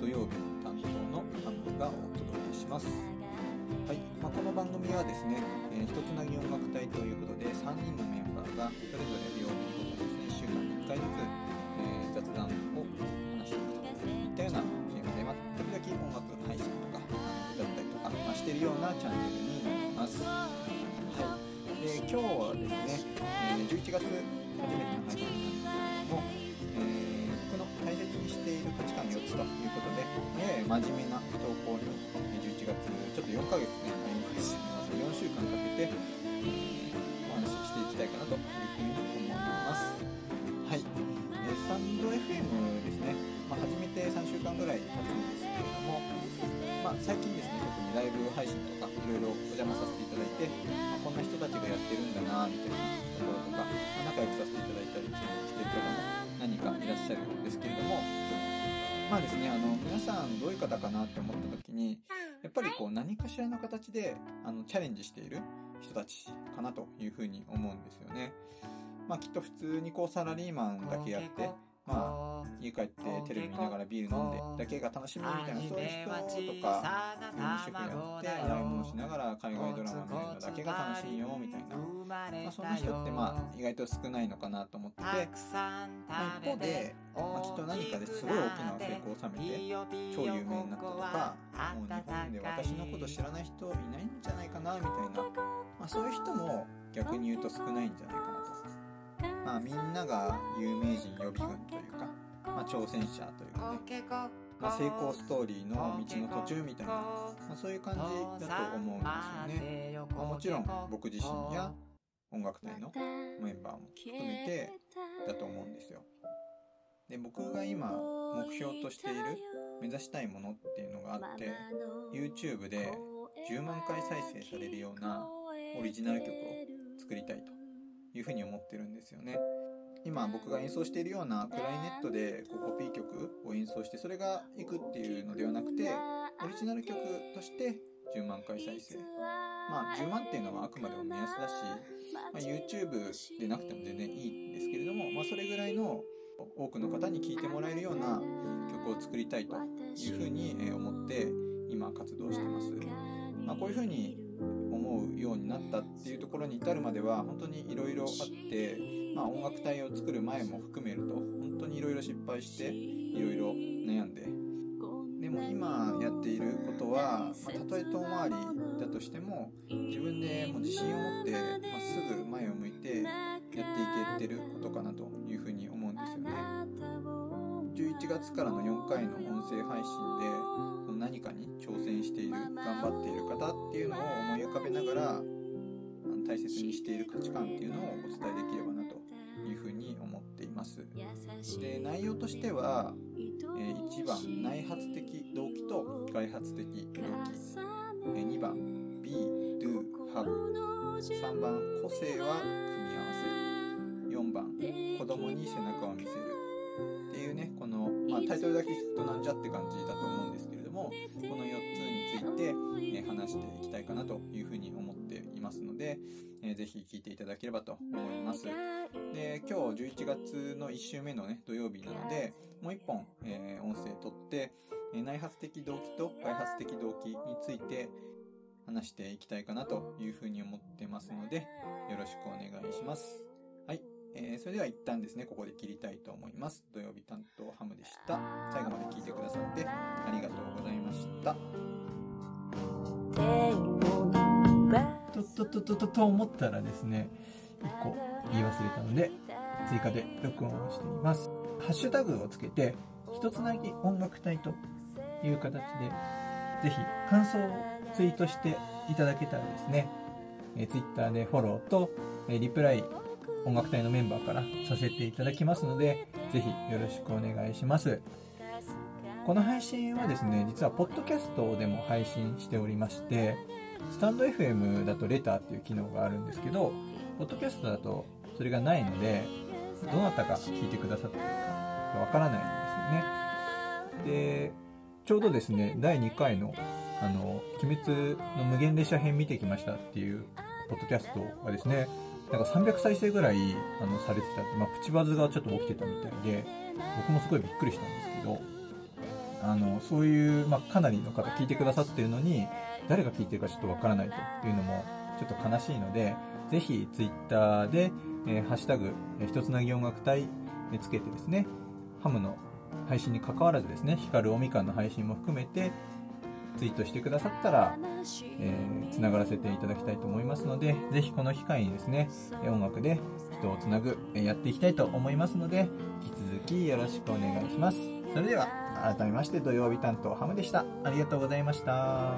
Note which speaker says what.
Speaker 1: 土
Speaker 2: 曜日の担当のハムがお届けします。
Speaker 1: はいまあ、
Speaker 2: この番組はですね、えー、ひとつなぎ音楽隊ということで3人のメンバーがそれぞれ曜日ごとですね週間に1回ずつ、えー、雑談を話していくといったようなテーマで、ま、時々音楽配信とか歌ったりとか、まあ、してるようなチャンネルになります。はい、で今日はですね、えー、11月初めての配信なんですけどもい。る価値観4つということで、やや真面目な投稿に11月ちょっと4ヶ月ね歩みます4週間かけて、えー、お話ししていきたいかなというふうに思います。はい、えー、スタンド FM ですね、まあ、始めて3週間ぐらい経つんですけれども、まあ、最近ですね特にライブ配信とかいろいろお邪魔させていただいて、まあ、こんな人たちがやってるんだなみたいなところとか、まあ、仲良くさせてさんどういう方かなって思った時にやっぱりこう何かしらの形であのチャレンジしている人たちかなというふうに思うんですよね。まあきっと普通にこうサラリーマンだけやって、まあ家帰ってテレビ見ながらビール飲んでだけが楽しみみたいなそういう人とか飲食やって洗い物しながら海外ドラマ見るのだけが楽しいよみたいな、まあ、そんな人ってまあ意外と少ないのかなと思って、まあ、一方で、まあ、きっと何かですごい大きな成功を収めて超有名になったとかもう日本で私のこと知らない人いないんじゃないかなみたいな、まあ、そういう人も逆に言うと少ないんじゃないかなと。まあ、みんなが有名人予備軍というかまあ、挑戦者というかね、まあ、成功ストーリーの道の途中みたいな、まあ、そういう感じだと思うんですよね。まあ、もちろん僕自身や音楽隊のメンバーも含めてだと思うんですよ。で僕が今目標としている目指したいものっていうのがあって YouTube で10万回再生されるようなオリジナル曲を作りたいというふうに思ってるんですよね。今僕が演奏しているようなクライネットでこうコピー曲を演奏してそれがいくっていうのではなくてオリジナル曲として10万回再生まあ10万っていうのはあくまでも目安だし、まあ、YouTube でなくても全然いいんですけれども、まあ、それぐらいの多くの方に聴いてもらえるような曲を作りたいというふうに思って今活動してます。まあ、こういうふうに思うようになったっていうところに至るまでは本当にいろいろあってまあ、音楽隊を作る前も含めると本当にいろいろ失敗していろいろ悩んで。でも今やっていることは、まあ、たとえ遠回りだとしても自分でも自信を持ってまっすぐ前を向いてやっていけてることかなというふうに思うんですよね。11月からの4回の音声配信で何かに挑戦している頑張っている方っていうのを思い浮かべながら大切にしている価値観っていうのをお伝えできればなというふうに思っています。で内容としては、えー、1番内発的動機と外発的動機、えー、2番 Be, Do, Have 3番個性は組み合わせ。4番子供に背中を見せる。っていうねこの、まあ、タイトルだけ聞くとなんじゃって感じだと思うんですけれどもこの4つについて、えー、話していきたいかなというふうに思っていますので、えー、ぜひ聞いていただければと思います。で、今日11月の1週目のね、土曜日なので、もう1本、えー、音声取って、え内発的動機と外発的動機について話していきたいかなというふうに思ってますので、よろしくお願いします。えー、それでは一旦ですね、ここで切りたいと思います。土曜日担当ハムでした。最後まで聞いてくださってありがとうございました。と、と、と、と、と、と思ったらですね、一個言い忘れたので、追加で録音をしています。ハッシュタグをつけて、一つなぎ音楽隊という形で、ぜひ感想をツイートしていただけたらですね、え Twitter でフォローと、えリプライ音楽隊のメンバーからさせていただきますので、ぜひよろしくお願いします。この配信はですね、実はポッドキャストでも配信しておりまして、スタンド FM だとレターっていう機能があるんですけど、ポッドキャストだとそれがないので、どなたが聞いてくださってるかわからないんですよね。で、ちょうどですね、第2回の、あの、鬼滅の無限列車編見てきましたっていう、ポッドキャストがですね、なんか300再生ぐらい、あの、されてたまあ、プチバズがちょっと起きてたみたいで、僕もすごいびっくりしたんですけど、あのそういう、まあ、かなりの方聞いてくださってるのに誰が聞いてるかちょっとわからないというのもちょっと悲しいのでぜひツイッターで、えー、ハッシュタグ、えー、ひとつなぎ音楽隊つけてですねハムの配信に関わらずですね光るおみかんの配信も含めてツイートしてくださったら、えー、つながらせていただきたいと思いますので、ぜひこの機会にですね、音楽で人をつなぐ、やっていきたいと思いますので、引き続きよろしくお願いします。それでは、改めまして土曜日担当ハムでした。ありがとうございました。